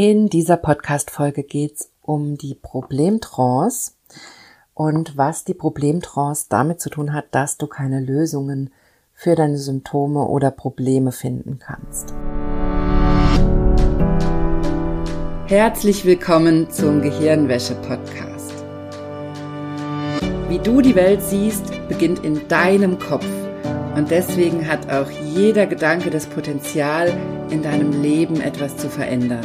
In dieser Podcast-Folge geht's um die Problemtrance und was die Problemtrance damit zu tun hat, dass du keine Lösungen für deine Symptome oder Probleme finden kannst. Herzlich willkommen zum Gehirnwäsche-Podcast. Wie du die Welt siehst, beginnt in deinem Kopf und deswegen hat auch jeder Gedanke das Potenzial, in deinem Leben etwas zu verändern.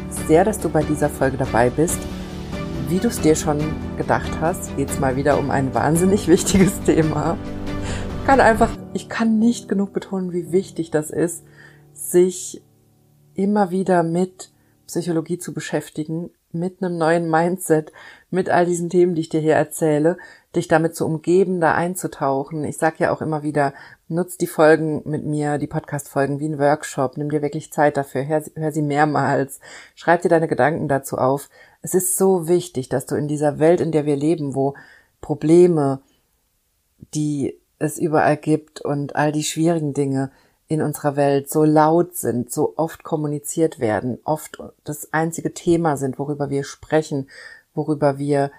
sehr, dass du bei dieser Folge dabei bist. Wie du es dir schon gedacht hast, geht es mal wieder um ein wahnsinnig wichtiges Thema. Ich kann einfach, ich kann nicht genug betonen, wie wichtig das ist, sich immer wieder mit Psychologie zu beschäftigen, mit einem neuen Mindset, mit all diesen Themen, die ich dir hier erzähle, dich damit zu umgeben, da einzutauchen. Ich sage ja auch immer wieder, nutz die Folgen mit mir, die Podcast-Folgen wie ein Workshop, nimm dir wirklich Zeit dafür, hör, hör sie mehrmals, schreib dir deine Gedanken dazu auf. Es ist so wichtig, dass du in dieser Welt, in der wir leben, wo Probleme, die es überall gibt und all die schwierigen Dinge in unserer Welt so laut sind, so oft kommuniziert werden, oft das einzige Thema sind, worüber wir sprechen, worüber wir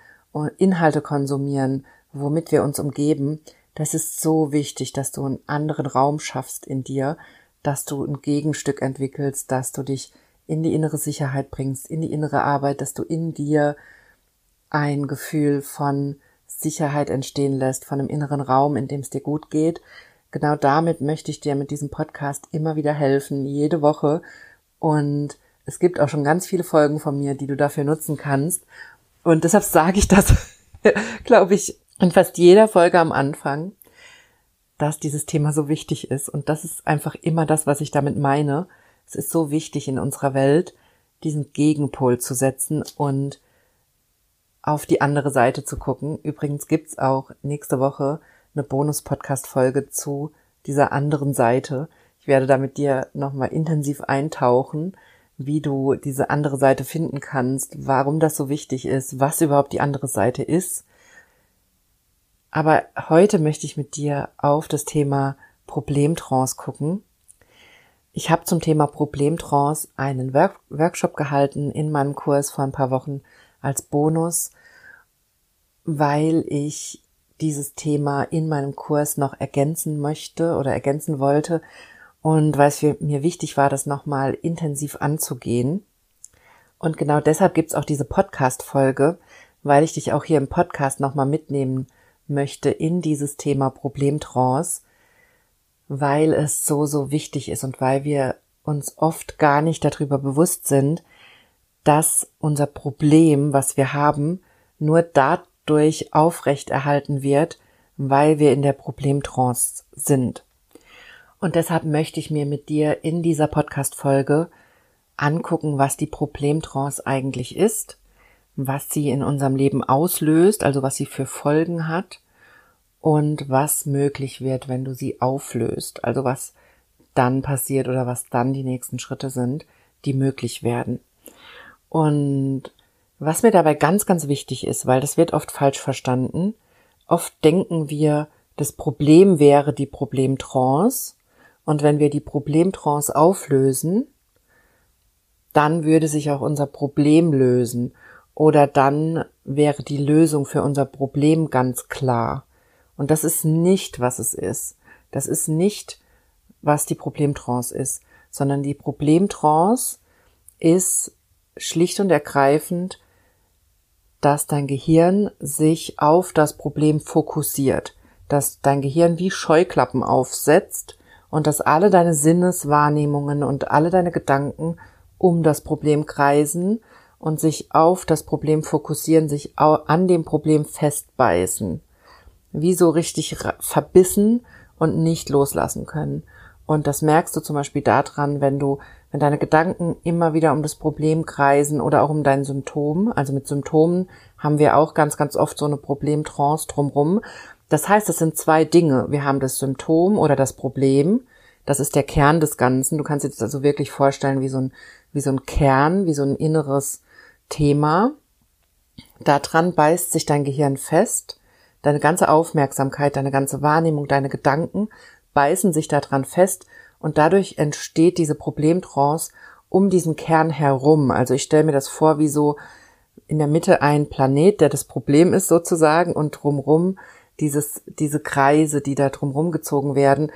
Inhalte konsumieren, womit wir uns umgeben, das ist so wichtig, dass du einen anderen Raum schaffst in dir, dass du ein Gegenstück entwickelst, dass du dich in die innere Sicherheit bringst, in die innere Arbeit, dass du in dir ein Gefühl von Sicherheit entstehen lässt, von einem inneren Raum, in dem es dir gut geht. Genau damit möchte ich dir mit diesem Podcast immer wieder helfen, jede Woche. Und es gibt auch schon ganz viele Folgen von mir, die du dafür nutzen kannst. Und deshalb sage ich das, glaube ich, in fast jeder Folge am Anfang, dass dieses Thema so wichtig ist. Und das ist einfach immer das, was ich damit meine. Es ist so wichtig in unserer Welt, diesen Gegenpol zu setzen und auf die andere Seite zu gucken. Übrigens gibt's auch nächste Woche eine Bonus-Podcast-Folge zu dieser anderen Seite. Ich werde da mit dir nochmal intensiv eintauchen, wie du diese andere Seite finden kannst, warum das so wichtig ist, was überhaupt die andere Seite ist aber heute möchte ich mit dir auf das Thema Problemtrance gucken. Ich habe zum Thema Problemtrance einen Work Workshop gehalten in meinem Kurs vor ein paar Wochen als Bonus, weil ich dieses Thema in meinem Kurs noch ergänzen möchte oder ergänzen wollte und weil es mir wichtig war, das nochmal intensiv anzugehen. Und genau deshalb gibt's auch diese Podcast-Folge, weil ich dich auch hier im Podcast nochmal mitnehmen möchte in dieses Thema Problemtrance, weil es so, so wichtig ist und weil wir uns oft gar nicht darüber bewusst sind, dass unser Problem, was wir haben, nur dadurch aufrechterhalten wird, weil wir in der Problemtrance sind. Und deshalb möchte ich mir mit dir in dieser Podcast-Folge angucken, was die Problemtrance eigentlich ist was sie in unserem Leben auslöst, also was sie für Folgen hat und was möglich wird, wenn du sie auflöst, also was dann passiert oder was dann die nächsten Schritte sind, die möglich werden. Und was mir dabei ganz, ganz wichtig ist, weil das wird oft falsch verstanden, oft denken wir, das Problem wäre die Problemtrance. Und wenn wir die Problemtrance auflösen, dann würde sich auch unser Problem lösen oder dann wäre die Lösung für unser Problem ganz klar. Und das ist nicht, was es ist. Das ist nicht, was die Problemtrance ist, sondern die Problemtrance ist schlicht und ergreifend, dass dein Gehirn sich auf das Problem fokussiert, dass dein Gehirn wie Scheuklappen aufsetzt und dass alle deine Sinneswahrnehmungen und alle deine Gedanken um das Problem kreisen und sich auf das Problem fokussieren, sich an dem Problem festbeißen. Wie so richtig verbissen und nicht loslassen können. Und das merkst du zum Beispiel daran, wenn du wenn deine Gedanken immer wieder um das Problem kreisen oder auch um dein Symptom. Also mit Symptomen haben wir auch ganz, ganz oft so eine Problemtrance drumrum. Das heißt, es sind zwei Dinge. Wir haben das Symptom oder das Problem. Das ist der Kern des Ganzen. Du kannst dir das also wirklich vorstellen wie so ein, wie so ein Kern, wie so ein inneres Thema. Daran beißt sich dein Gehirn fest. Deine ganze Aufmerksamkeit, deine ganze Wahrnehmung, deine Gedanken beißen sich daran fest und dadurch entsteht diese Problemtrance um diesen Kern herum. Also ich stelle mir das vor wie so in der Mitte ein Planet, der das Problem ist sozusagen und drumrum dieses, diese Kreise, die da drumrum gezogen werden,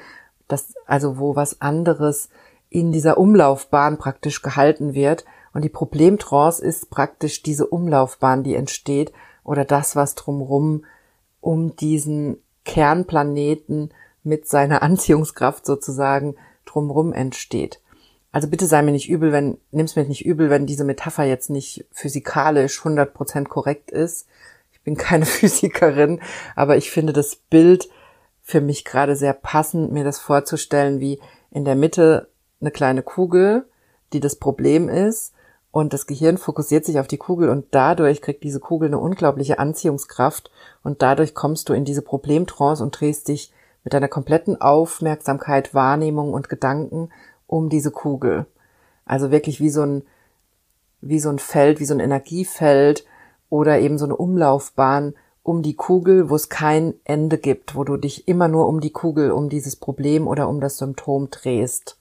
das, also wo was anderes in dieser Umlaufbahn praktisch gehalten wird. Und die Problemtrance ist praktisch diese Umlaufbahn, die entsteht oder das, was drumrum um diesen Kernplaneten mit seiner Anziehungskraft sozusagen drumrum entsteht. Also bitte sei mir nicht übel, wenn, nimm's mir nicht übel, wenn diese Metapher jetzt nicht physikalisch 100% korrekt ist. Ich bin keine Physikerin, aber ich finde das Bild für mich gerade sehr passend, mir das vorzustellen, wie in der Mitte eine kleine Kugel, die das Problem ist, und das Gehirn fokussiert sich auf die Kugel und dadurch kriegt diese Kugel eine unglaubliche Anziehungskraft und dadurch kommst du in diese Problemtrance und drehst dich mit deiner kompletten Aufmerksamkeit, Wahrnehmung und Gedanken um diese Kugel. Also wirklich wie so ein, wie so ein Feld, wie so ein Energiefeld oder eben so eine Umlaufbahn um die Kugel, wo es kein Ende gibt, wo du dich immer nur um die Kugel, um dieses Problem oder um das Symptom drehst.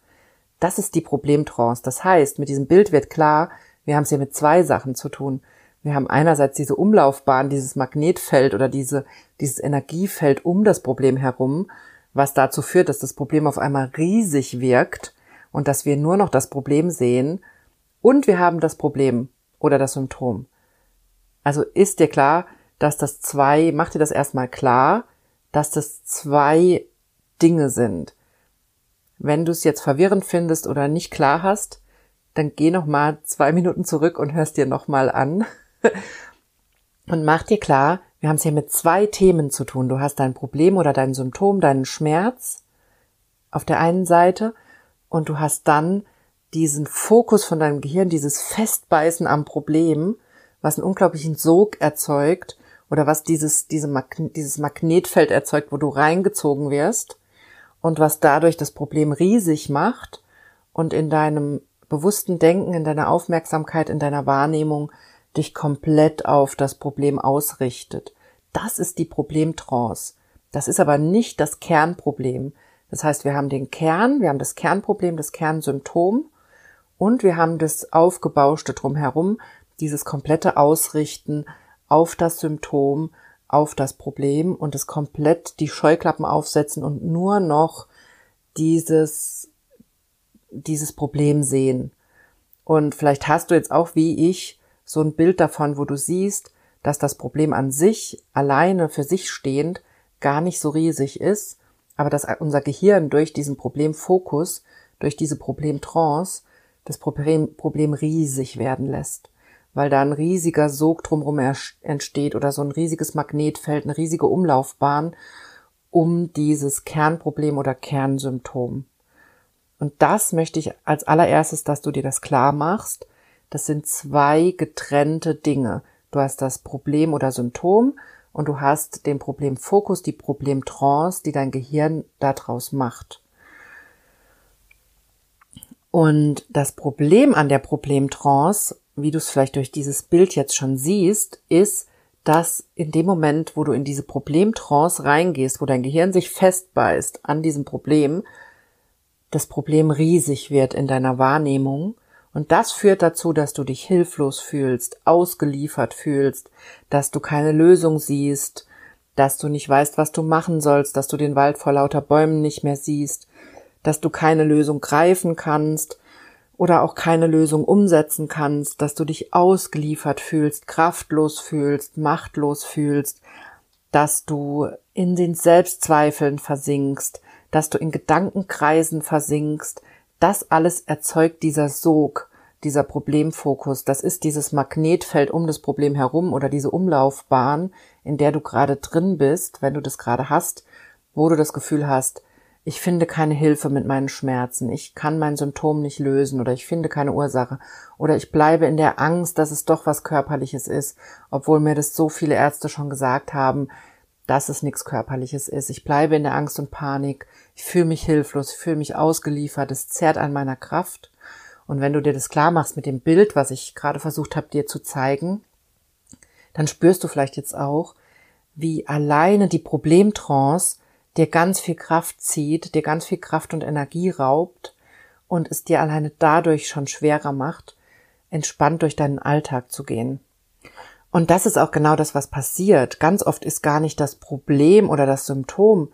Das ist die Problemtrance. Das heißt, mit diesem Bild wird klar, wir haben es hier mit zwei Sachen zu tun. Wir haben einerseits diese Umlaufbahn, dieses Magnetfeld oder diese, dieses Energiefeld um das Problem herum, was dazu führt, dass das Problem auf einmal riesig wirkt und dass wir nur noch das Problem sehen und wir haben das Problem oder das Symptom. Also ist dir klar, dass das zwei, mach dir das erstmal klar, dass das zwei Dinge sind. Wenn du es jetzt verwirrend findest oder nicht klar hast, dann geh noch mal zwei Minuten zurück und hörst dir noch mal an. Und mach dir klar, wir haben es hier mit zwei Themen zu tun. Du hast dein Problem oder dein Symptom, deinen Schmerz auf der einen Seite und du hast dann diesen Fokus von deinem Gehirn, dieses Festbeißen am Problem, was einen unglaublichen Sog erzeugt oder was dieses, diese Magne dieses Magnetfeld erzeugt, wo du reingezogen wirst und was dadurch das Problem riesig macht und in deinem bewussten Denken, in deiner Aufmerksamkeit, in deiner Wahrnehmung dich komplett auf das Problem ausrichtet. Das ist die Problemtrance. Das ist aber nicht das Kernproblem. Das heißt, wir haben den Kern, wir haben das Kernproblem, das Kernsymptom und wir haben das Aufgebauschte drumherum, dieses komplette Ausrichten auf das Symptom, auf das Problem und es komplett die Scheuklappen aufsetzen und nur noch dieses, dieses Problem sehen. Und vielleicht hast du jetzt auch wie ich so ein Bild davon, wo du siehst, dass das Problem an sich, alleine für sich stehend, gar nicht so riesig ist, aber dass unser Gehirn durch diesen Problemfokus, durch diese Problemtrance, das Problem, Problem riesig werden lässt, weil da ein riesiger Sog drumherum entsteht oder so ein riesiges Magnetfeld, eine riesige Umlaufbahn um dieses Kernproblem oder Kernsymptom. Und das möchte ich als allererstes, dass du dir das klar machst, das sind zwei getrennte Dinge. Du hast das Problem oder Symptom und du hast den Problemfokus, die Problemtrance, die dein Gehirn daraus macht. Und das Problem an der Problemtrance, wie du es vielleicht durch dieses Bild jetzt schon siehst, ist, dass in dem Moment, wo du in diese Problemtrance reingehst, wo dein Gehirn sich festbeißt an diesem Problem, das Problem riesig wird in deiner Wahrnehmung. Und das führt dazu, dass du dich hilflos fühlst, ausgeliefert fühlst, dass du keine Lösung siehst, dass du nicht weißt, was du machen sollst, dass du den Wald vor lauter Bäumen nicht mehr siehst, dass du keine Lösung greifen kannst oder auch keine Lösung umsetzen kannst, dass du dich ausgeliefert fühlst, kraftlos fühlst, machtlos fühlst, dass du in den Selbstzweifeln versinkst, dass du in Gedankenkreisen versinkst, das alles erzeugt dieser Sog, dieser Problemfokus. Das ist dieses Magnetfeld um das Problem herum oder diese Umlaufbahn, in der du gerade drin bist, wenn du das gerade hast, wo du das Gefühl hast, ich finde keine Hilfe mit meinen Schmerzen, ich kann mein Symptom nicht lösen oder ich finde keine Ursache oder ich bleibe in der Angst, dass es doch was Körperliches ist, obwohl mir das so viele Ärzte schon gesagt haben, dass es nichts Körperliches ist. Ich bleibe in der Angst und Panik, ich fühle mich hilflos, ich fühle mich ausgeliefert, es zerrt an meiner Kraft. Und wenn du dir das klar machst mit dem Bild, was ich gerade versucht habe dir zu zeigen, dann spürst du vielleicht jetzt auch, wie alleine die Problemtrance dir ganz viel Kraft zieht, dir ganz viel Kraft und Energie raubt und es dir alleine dadurch schon schwerer macht, entspannt durch deinen Alltag zu gehen. Und das ist auch genau das, was passiert. Ganz oft ist gar nicht das Problem oder das Symptom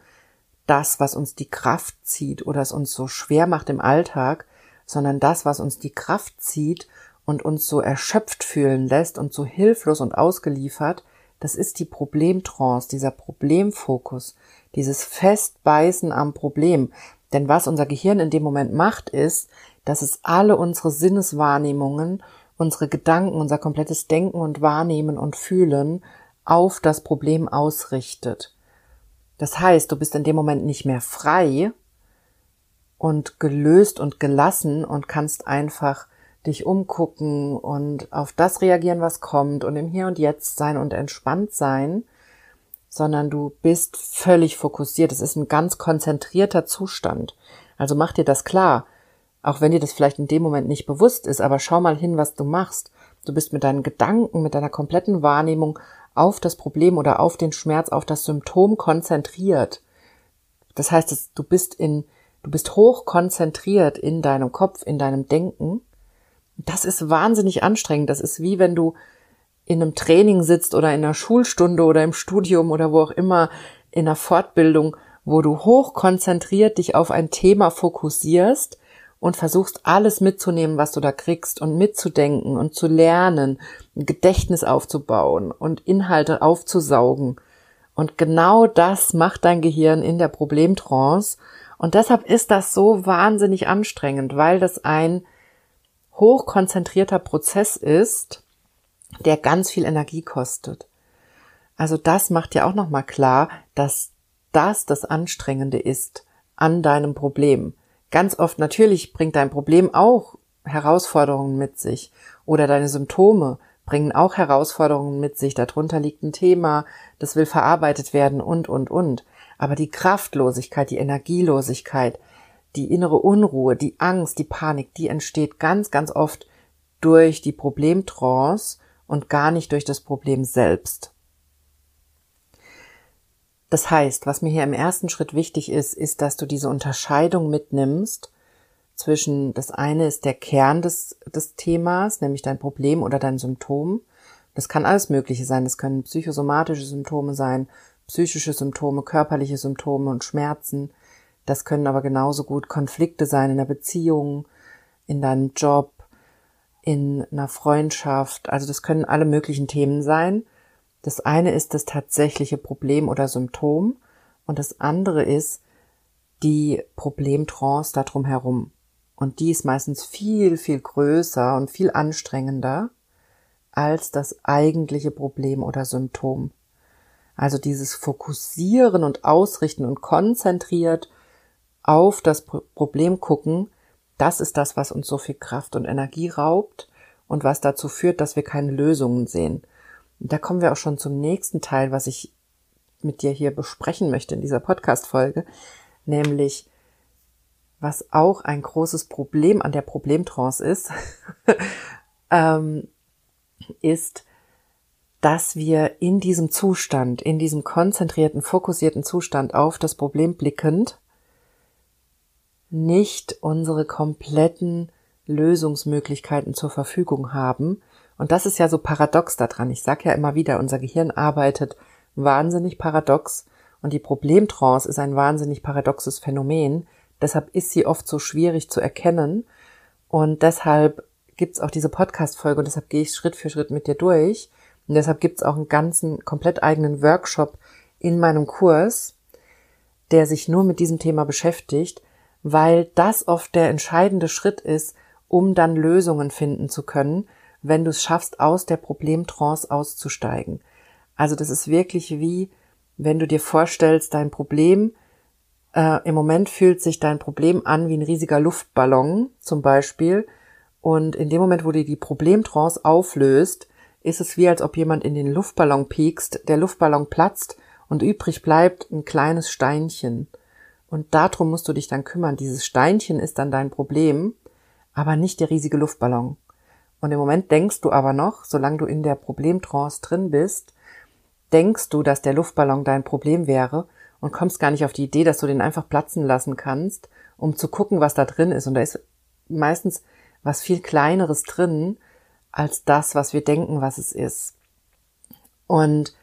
das, was uns die Kraft zieht oder es uns so schwer macht im Alltag, sondern das, was uns die Kraft zieht und uns so erschöpft fühlen lässt und so hilflos und ausgeliefert, das ist die Problemtrance, dieser Problemfokus, dieses Festbeißen am Problem. Denn was unser Gehirn in dem Moment macht, ist, dass es alle unsere Sinneswahrnehmungen, unsere Gedanken, unser komplettes Denken und Wahrnehmen und Fühlen auf das Problem ausrichtet. Das heißt, du bist in dem Moment nicht mehr frei und gelöst und gelassen und kannst einfach dich umgucken und auf das reagieren, was kommt und im Hier und Jetzt sein und entspannt sein, sondern du bist völlig fokussiert. Es ist ein ganz konzentrierter Zustand. Also mach dir das klar, auch wenn dir das vielleicht in dem Moment nicht bewusst ist, aber schau mal hin, was du machst. Du bist mit deinen Gedanken, mit deiner kompletten Wahrnehmung auf das Problem oder auf den Schmerz, auf das Symptom konzentriert. Das heißt, du bist in, du bist hoch konzentriert in deinem Kopf, in deinem Denken. Das ist wahnsinnig anstrengend. Das ist wie wenn du in einem Training sitzt oder in einer Schulstunde oder im Studium oder wo auch immer in einer Fortbildung, wo du hoch konzentriert dich auf ein Thema fokussierst und versuchst alles mitzunehmen, was du da kriegst und mitzudenken und zu lernen, ein Gedächtnis aufzubauen und Inhalte aufzusaugen. Und genau das macht dein Gehirn in der Problemtrance. Und deshalb ist das so wahnsinnig anstrengend, weil das ein hochkonzentrierter Prozess ist, der ganz viel Energie kostet. Also das macht ja auch nochmal klar, dass das das Anstrengende ist an deinem Problem. Ganz oft natürlich bringt dein Problem auch Herausforderungen mit sich oder deine Symptome bringen auch Herausforderungen mit sich. Darunter liegt ein Thema, das will verarbeitet werden und, und, und. Aber die Kraftlosigkeit, die Energielosigkeit, die innere Unruhe, die Angst, die Panik, die entsteht ganz, ganz oft durch die Problemtrance und gar nicht durch das Problem selbst. Das heißt, was mir hier im ersten Schritt wichtig ist, ist, dass du diese Unterscheidung mitnimmst zwischen, das eine ist der Kern des, des Themas, nämlich dein Problem oder dein Symptom. Das kann alles Mögliche sein. Das können psychosomatische Symptome sein, psychische Symptome, körperliche Symptome und Schmerzen. Das können aber genauso gut Konflikte sein in der Beziehung, in deinem Job, in einer Freundschaft. Also das können alle möglichen Themen sein. Das eine ist das tatsächliche Problem oder Symptom und das andere ist die Problemtrance darum herum. Und die ist meistens viel, viel größer und viel anstrengender als das eigentliche Problem oder Symptom. Also dieses Fokussieren und Ausrichten und konzentriert auf das Problem gucken, das ist das, was uns so viel Kraft und Energie raubt und was dazu führt, dass wir keine Lösungen sehen. Und da kommen wir auch schon zum nächsten Teil, was ich mit dir hier besprechen möchte in dieser Podcast-Folge, nämlich was auch ein großes Problem an der Problemtrance ist, ähm, ist, dass wir in diesem Zustand, in diesem konzentrierten, fokussierten Zustand auf das Problem blickend, nicht unsere kompletten Lösungsmöglichkeiten zur Verfügung haben. Und das ist ja so paradox daran. Ich sage ja immer wieder, unser Gehirn arbeitet wahnsinnig paradox und die Problemtrance ist ein wahnsinnig paradoxes Phänomen. Deshalb ist sie oft so schwierig zu erkennen und deshalb gibt's auch diese Podcast-Folge und deshalb gehe ich Schritt für Schritt mit dir durch. Und deshalb gibt's auch einen ganzen, komplett eigenen Workshop in meinem Kurs, der sich nur mit diesem Thema beschäftigt, weil das oft der entscheidende Schritt ist, um dann Lösungen finden zu können, wenn du es schaffst, aus der Problemtrance auszusteigen. Also das ist wirklich wie, wenn du dir vorstellst, dein Problem äh, im Moment fühlt sich dein Problem an wie ein riesiger Luftballon zum Beispiel. Und in dem Moment, wo du die Problemtrance auflöst, ist es wie, als ob jemand in den Luftballon piekst, der Luftballon platzt und übrig bleibt ein kleines Steinchen. Und darum musst du dich dann kümmern. Dieses Steinchen ist dann dein Problem, aber nicht der riesige Luftballon. Und im Moment denkst du aber noch, solange du in der Problemtrance drin bist, denkst du, dass der Luftballon dein Problem wäre und kommst gar nicht auf die Idee, dass du den einfach platzen lassen kannst, um zu gucken, was da drin ist. Und da ist meistens was viel kleineres drin als das, was wir denken, was es ist. Und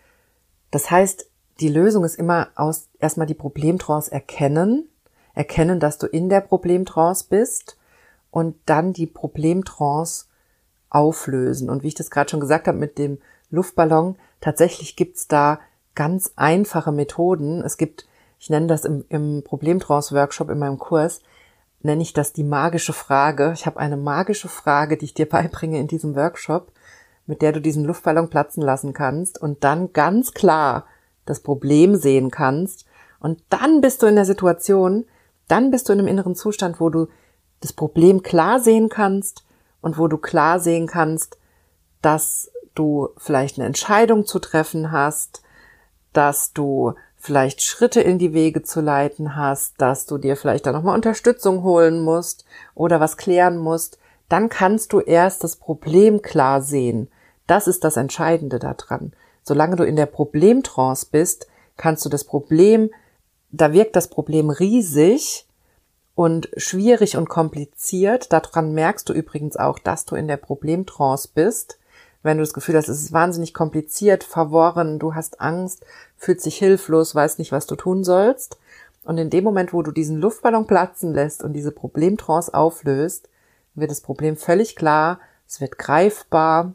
das heißt, die Lösung ist immer aus erstmal die Problemtrance erkennen, erkennen, dass du in der Problemtrance bist und dann die Problemtrance auflösen. Und wie ich das gerade schon gesagt habe mit dem Luftballon, tatsächlich gibt's da ganz einfache Methoden. Es gibt, ich nenne das im, im Problemtrance-Workshop in meinem Kurs, nenne ich das die magische Frage. Ich habe eine magische Frage, die ich dir beibringe in diesem Workshop, mit der du diesen Luftballon platzen lassen kannst und dann ganz klar das Problem sehen kannst. Und dann bist du in der Situation, dann bist du in einem inneren Zustand, wo du das Problem klar sehen kannst und wo du klar sehen kannst, dass du vielleicht eine Entscheidung zu treffen hast, dass du vielleicht Schritte in die Wege zu leiten hast, dass du dir vielleicht da nochmal Unterstützung holen musst oder was klären musst, dann kannst du erst das Problem klar sehen. Das ist das Entscheidende daran. Solange du in der Problemtrance bist, kannst du das Problem, da wirkt das Problem riesig und schwierig und kompliziert. Daran merkst du übrigens auch, dass du in der Problemtrance bist wenn du das Gefühl hast, es ist wahnsinnig kompliziert, verworren, du hast Angst, fühlst dich hilflos, weißt nicht, was du tun sollst. Und in dem Moment, wo du diesen Luftballon platzen lässt und diese Problemtrance auflöst, wird das Problem völlig klar, es wird greifbar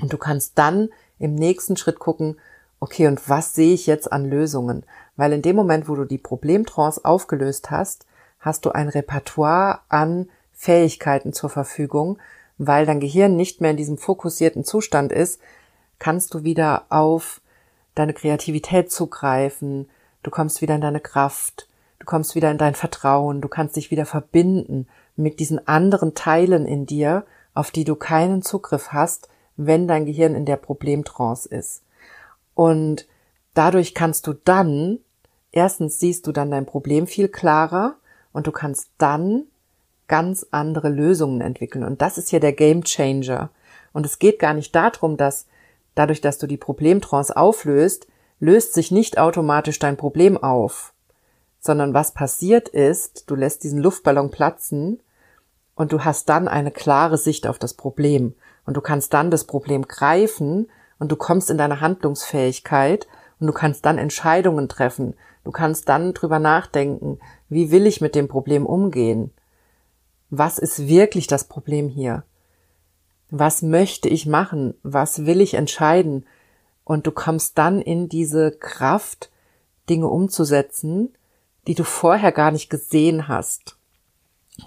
und du kannst dann im nächsten Schritt gucken, okay, und was sehe ich jetzt an Lösungen? Weil in dem Moment, wo du die Problemtrance aufgelöst hast, hast du ein Repertoire an Fähigkeiten zur Verfügung, weil dein Gehirn nicht mehr in diesem fokussierten Zustand ist, kannst du wieder auf deine Kreativität zugreifen, du kommst wieder in deine Kraft, du kommst wieder in dein Vertrauen, du kannst dich wieder verbinden mit diesen anderen Teilen in dir, auf die du keinen Zugriff hast, wenn dein Gehirn in der Problemtrance ist. Und dadurch kannst du dann, erstens siehst du dann dein Problem viel klarer und du kannst dann ganz andere Lösungen entwickeln. Und das ist hier der Game Changer. Und es geht gar nicht darum, dass dadurch, dass du die Problemtrance auflöst, löst sich nicht automatisch dein Problem auf, sondern was passiert ist, du lässt diesen Luftballon platzen und du hast dann eine klare Sicht auf das Problem und du kannst dann das Problem greifen und du kommst in deine Handlungsfähigkeit und du kannst dann Entscheidungen treffen. Du kannst dann drüber nachdenken, wie will ich mit dem Problem umgehen? was ist wirklich das Problem hier? Was möchte ich machen? Was will ich entscheiden? Und du kommst dann in diese Kraft, Dinge umzusetzen, die du vorher gar nicht gesehen hast,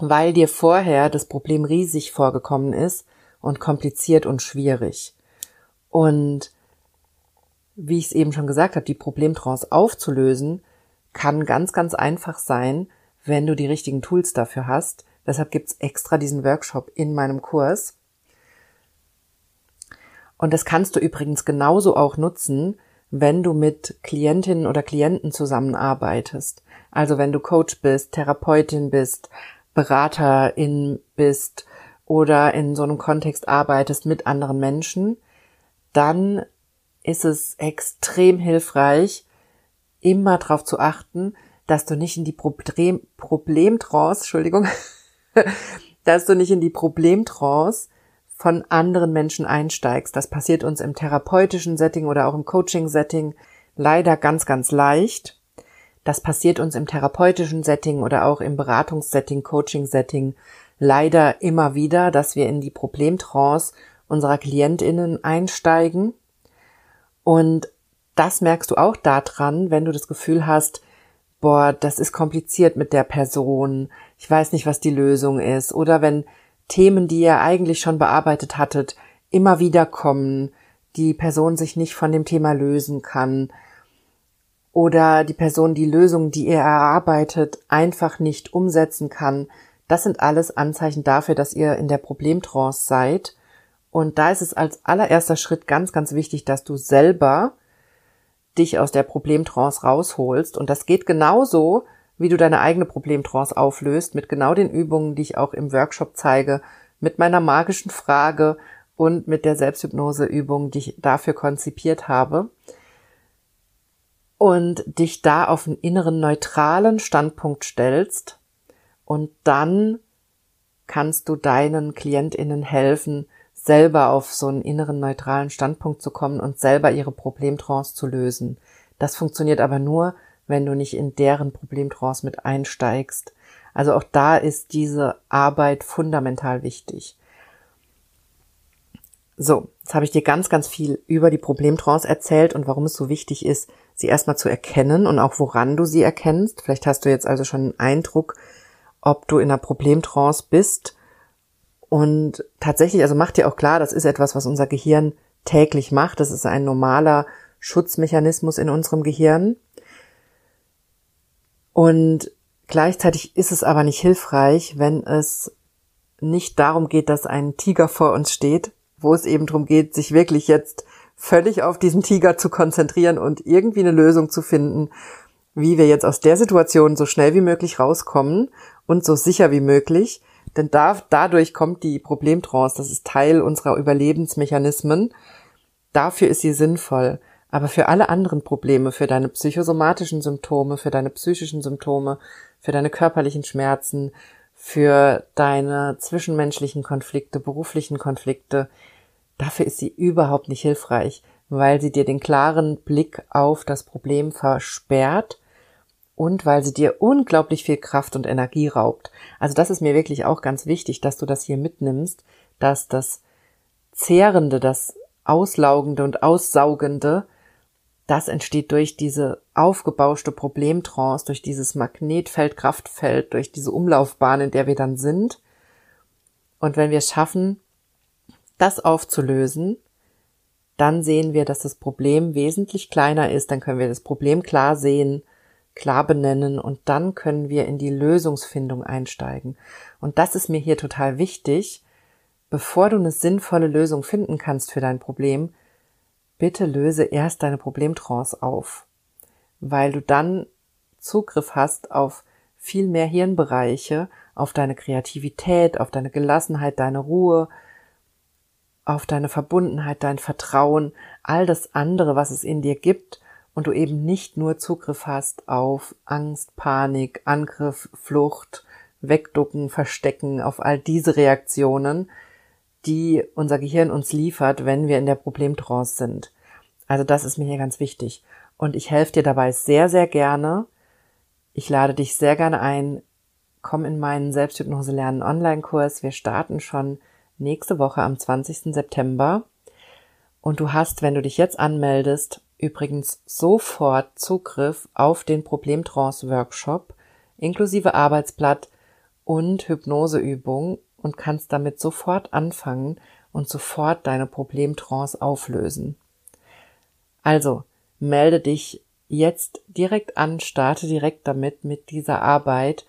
weil dir vorher das Problem riesig vorgekommen ist und kompliziert und schwierig. Und wie ich es eben schon gesagt habe, die Problemtrance aufzulösen, kann ganz, ganz einfach sein, wenn du die richtigen Tools dafür hast, Deshalb gibt's extra diesen Workshop in meinem Kurs. Und das kannst du übrigens genauso auch nutzen, wenn du mit Klientinnen oder Klienten zusammenarbeitest. Also wenn du Coach bist, Therapeutin bist, Beraterin bist oder in so einem Kontext arbeitest mit anderen Menschen, dann ist es extrem hilfreich, immer darauf zu achten, dass du nicht in die Problem Problemtrance, Entschuldigung, dass du nicht in die Problemtrance von anderen Menschen einsteigst. Das passiert uns im therapeutischen Setting oder auch im Coaching-Setting leider ganz, ganz leicht. Das passiert uns im therapeutischen Setting oder auch im Beratungssetting, Coaching-Setting leider immer wieder, dass wir in die Problemtrance unserer KlientInnen einsteigen. Und das merkst du auch daran, wenn du das Gefühl hast, boah, das ist kompliziert mit der Person, ich weiß nicht, was die Lösung ist, oder wenn Themen, die ihr eigentlich schon bearbeitet hattet, immer wieder kommen, die Person sich nicht von dem Thema lösen kann. oder die Person die Lösung, die ihr erarbeitet, einfach nicht umsetzen kann. Das sind alles Anzeichen dafür, dass ihr in der Problemtrance seid. Und da ist es als allererster Schritt ganz, ganz wichtig, dass du selber dich aus der Problemtrance rausholst. Und das geht genauso, wie du deine eigene Problemtrance auflöst, mit genau den Übungen, die ich auch im Workshop zeige, mit meiner magischen Frage und mit der Selbsthypnoseübung, die ich dafür konzipiert habe. Und dich da auf einen inneren neutralen Standpunkt stellst und dann kannst du deinen KlientInnen helfen, selber auf so einen inneren neutralen Standpunkt zu kommen und selber ihre Problemtrance zu lösen. Das funktioniert aber nur, wenn du nicht in deren Problemtrance mit einsteigst. Also auch da ist diese Arbeit fundamental wichtig. So, jetzt habe ich dir ganz, ganz viel über die Problemtrance erzählt und warum es so wichtig ist, sie erstmal zu erkennen und auch woran du sie erkennst. Vielleicht hast du jetzt also schon einen Eindruck, ob du in einer Problemtrance bist. Und tatsächlich, also macht dir auch klar, das ist etwas, was unser Gehirn täglich macht. Das ist ein normaler Schutzmechanismus in unserem Gehirn. Und gleichzeitig ist es aber nicht hilfreich, wenn es nicht darum geht, dass ein Tiger vor uns steht, wo es eben darum geht, sich wirklich jetzt völlig auf diesen Tiger zu konzentrieren und irgendwie eine Lösung zu finden, wie wir jetzt aus der Situation so schnell wie möglich rauskommen und so sicher wie möglich. Denn da, dadurch kommt die Problemtrance, das ist Teil unserer Überlebensmechanismen. Dafür ist sie sinnvoll. Aber für alle anderen Probleme, für deine psychosomatischen Symptome, für deine psychischen Symptome, für deine körperlichen Schmerzen, für deine zwischenmenschlichen Konflikte, beruflichen Konflikte, dafür ist sie überhaupt nicht hilfreich, weil sie dir den klaren Blick auf das Problem versperrt und weil sie dir unglaublich viel Kraft und Energie raubt. Also das ist mir wirklich auch ganz wichtig, dass du das hier mitnimmst, dass das Zehrende, das Auslaugende und Aussaugende das entsteht durch diese aufgebauschte Problemtrance, durch dieses Magnetfeld, Kraftfeld, durch diese Umlaufbahn, in der wir dann sind. Und wenn wir es schaffen, das aufzulösen, dann sehen wir, dass das Problem wesentlich kleiner ist, dann können wir das Problem klar sehen, klar benennen und dann können wir in die Lösungsfindung einsteigen. Und das ist mir hier total wichtig. Bevor du eine sinnvolle Lösung finden kannst für dein Problem, bitte löse erst deine Problemtrance auf, weil du dann Zugriff hast auf viel mehr Hirnbereiche, auf deine Kreativität, auf deine Gelassenheit, deine Ruhe, auf deine Verbundenheit, dein Vertrauen, all das andere, was es in dir gibt und du eben nicht nur Zugriff hast auf Angst, Panik, Angriff, Flucht, Wegducken, Verstecken, auf all diese Reaktionen, die unser Gehirn uns liefert, wenn wir in der Problemtrance sind. Also das ist mir hier ganz wichtig. Und ich helfe dir dabei sehr, sehr gerne. Ich lade dich sehr gerne ein. Komm in meinen Selbsthypnose lernen Online-Kurs. Wir starten schon nächste Woche am 20. September. Und du hast, wenn du dich jetzt anmeldest, übrigens sofort Zugriff auf den Problemtrance-Workshop inklusive Arbeitsblatt und Hypnoseübung und kannst damit sofort anfangen und sofort deine Problemtrance auflösen. Also, melde dich jetzt direkt an, starte direkt damit, mit dieser Arbeit,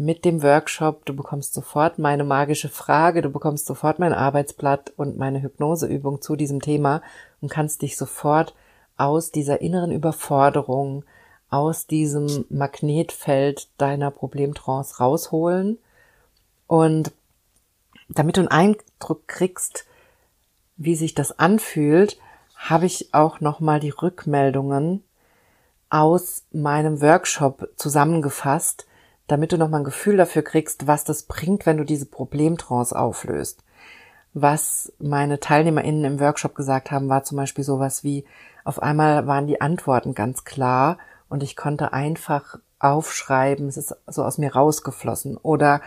mit dem Workshop. Du bekommst sofort meine magische Frage, du bekommst sofort mein Arbeitsblatt und meine Hypnoseübung zu diesem Thema und kannst dich sofort aus dieser inneren Überforderung, aus diesem Magnetfeld deiner Problemtrance rausholen und damit du einen Eindruck kriegst, wie sich das anfühlt, habe ich auch nochmal die Rückmeldungen aus meinem Workshop zusammengefasst, damit du nochmal ein Gefühl dafür kriegst, was das bringt, wenn du diese Problemtrance auflöst. Was meine TeilnehmerInnen im Workshop gesagt haben, war zum Beispiel sowas wie, auf einmal waren die Antworten ganz klar und ich konnte einfach aufschreiben, es ist so aus mir rausgeflossen. Oder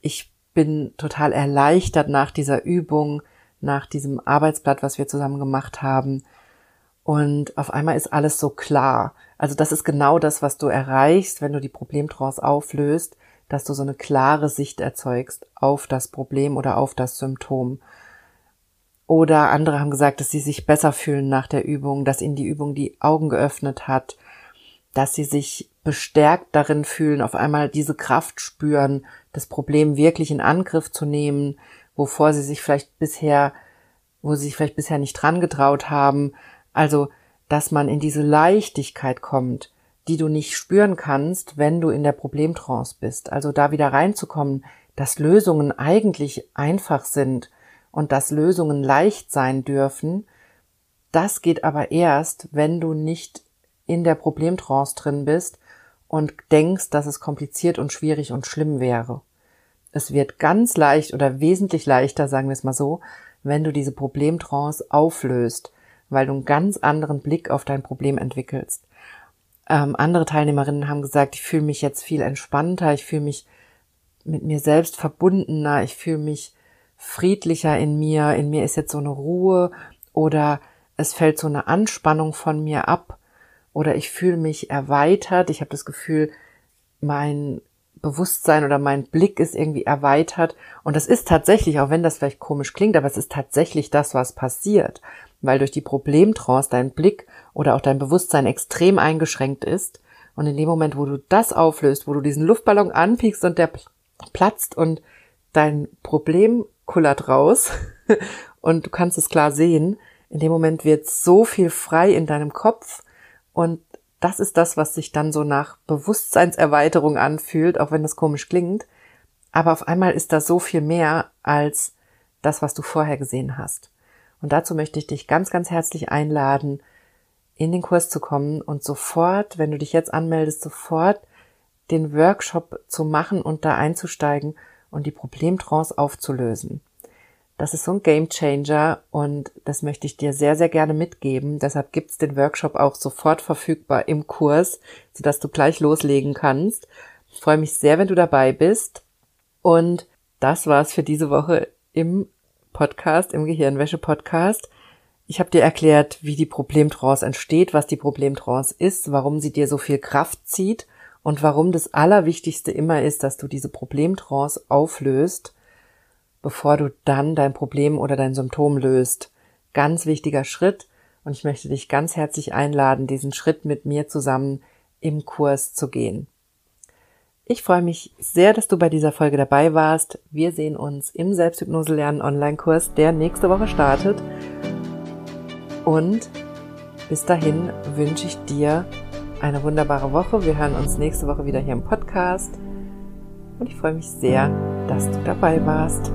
ich bin total erleichtert nach dieser Übung, nach diesem Arbeitsblatt, was wir zusammen gemacht haben. Und auf einmal ist alles so klar. Also das ist genau das, was du erreichst, wenn du die Problemtrance auflöst, dass du so eine klare Sicht erzeugst auf das Problem oder auf das Symptom. Oder andere haben gesagt, dass sie sich besser fühlen nach der Übung, dass ihnen die Übung die Augen geöffnet hat, dass sie sich bestärkt darin fühlen, auf einmal diese Kraft spüren, das Problem wirklich in Angriff zu nehmen, wovor sie sich vielleicht bisher, wo sie sich vielleicht bisher nicht dran getraut haben. Also, dass man in diese Leichtigkeit kommt, die du nicht spüren kannst, wenn du in der Problemtrance bist. Also da wieder reinzukommen, dass Lösungen eigentlich einfach sind und dass Lösungen leicht sein dürfen, das geht aber erst, wenn du nicht in der Problemtrance drin bist und denkst, dass es kompliziert und schwierig und schlimm wäre. Es wird ganz leicht oder wesentlich leichter, sagen wir es mal so, wenn du diese Problemtrance auflöst, weil du einen ganz anderen Blick auf dein Problem entwickelst. Ähm, andere Teilnehmerinnen haben gesagt, ich fühle mich jetzt viel entspannter, ich fühle mich mit mir selbst verbundener, ich fühle mich friedlicher in mir, in mir ist jetzt so eine Ruhe oder es fällt so eine Anspannung von mir ab oder ich fühle mich erweitert, ich habe das Gefühl, mein Bewusstsein oder mein Blick ist irgendwie erweitert. Und das ist tatsächlich, auch wenn das vielleicht komisch klingt, aber es ist tatsächlich das, was passiert, weil durch die Problemtrance dein Blick oder auch dein Bewusstsein extrem eingeschränkt ist und in dem Moment, wo du das auflöst, wo du diesen Luftballon anpiekst und der platzt und dein Problem kullert raus und du kannst es klar sehen. In dem Moment wird so viel frei in deinem Kopf und das ist das, was sich dann so nach Bewusstseinserweiterung anfühlt, auch wenn das komisch klingt. Aber auf einmal ist da so viel mehr als das, was du vorher gesehen hast. Und dazu möchte ich dich ganz, ganz herzlich einladen, in den Kurs zu kommen und sofort, wenn du dich jetzt anmeldest, sofort den Workshop zu machen und da einzusteigen und die Problemtrance aufzulösen. Das ist so ein Game Changer und das möchte ich dir sehr, sehr gerne mitgeben. Deshalb gibt's den Workshop auch sofort verfügbar im Kurs, sodass du gleich loslegen kannst. Ich freue mich sehr, wenn du dabei bist. Und das war's für diese Woche im Podcast, im Gehirnwäsche-Podcast. Ich habe dir erklärt, wie die Problemtrance entsteht, was die Problemtrance ist, warum sie dir so viel Kraft zieht und warum das Allerwichtigste immer ist, dass du diese Problemtrance auflöst, bevor du dann dein Problem oder dein Symptom löst. Ganz wichtiger Schritt und ich möchte dich ganz herzlich einladen, diesen Schritt mit mir zusammen im Kurs zu gehen. Ich freue mich sehr, dass du bei dieser Folge dabei warst. Wir sehen uns im Selbsthypnose lernen Online-Kurs, der nächste Woche startet. Und bis dahin wünsche ich dir eine wunderbare Woche. Wir hören uns nächste Woche wieder hier im Podcast. Und ich freue mich sehr, dass du dabei warst.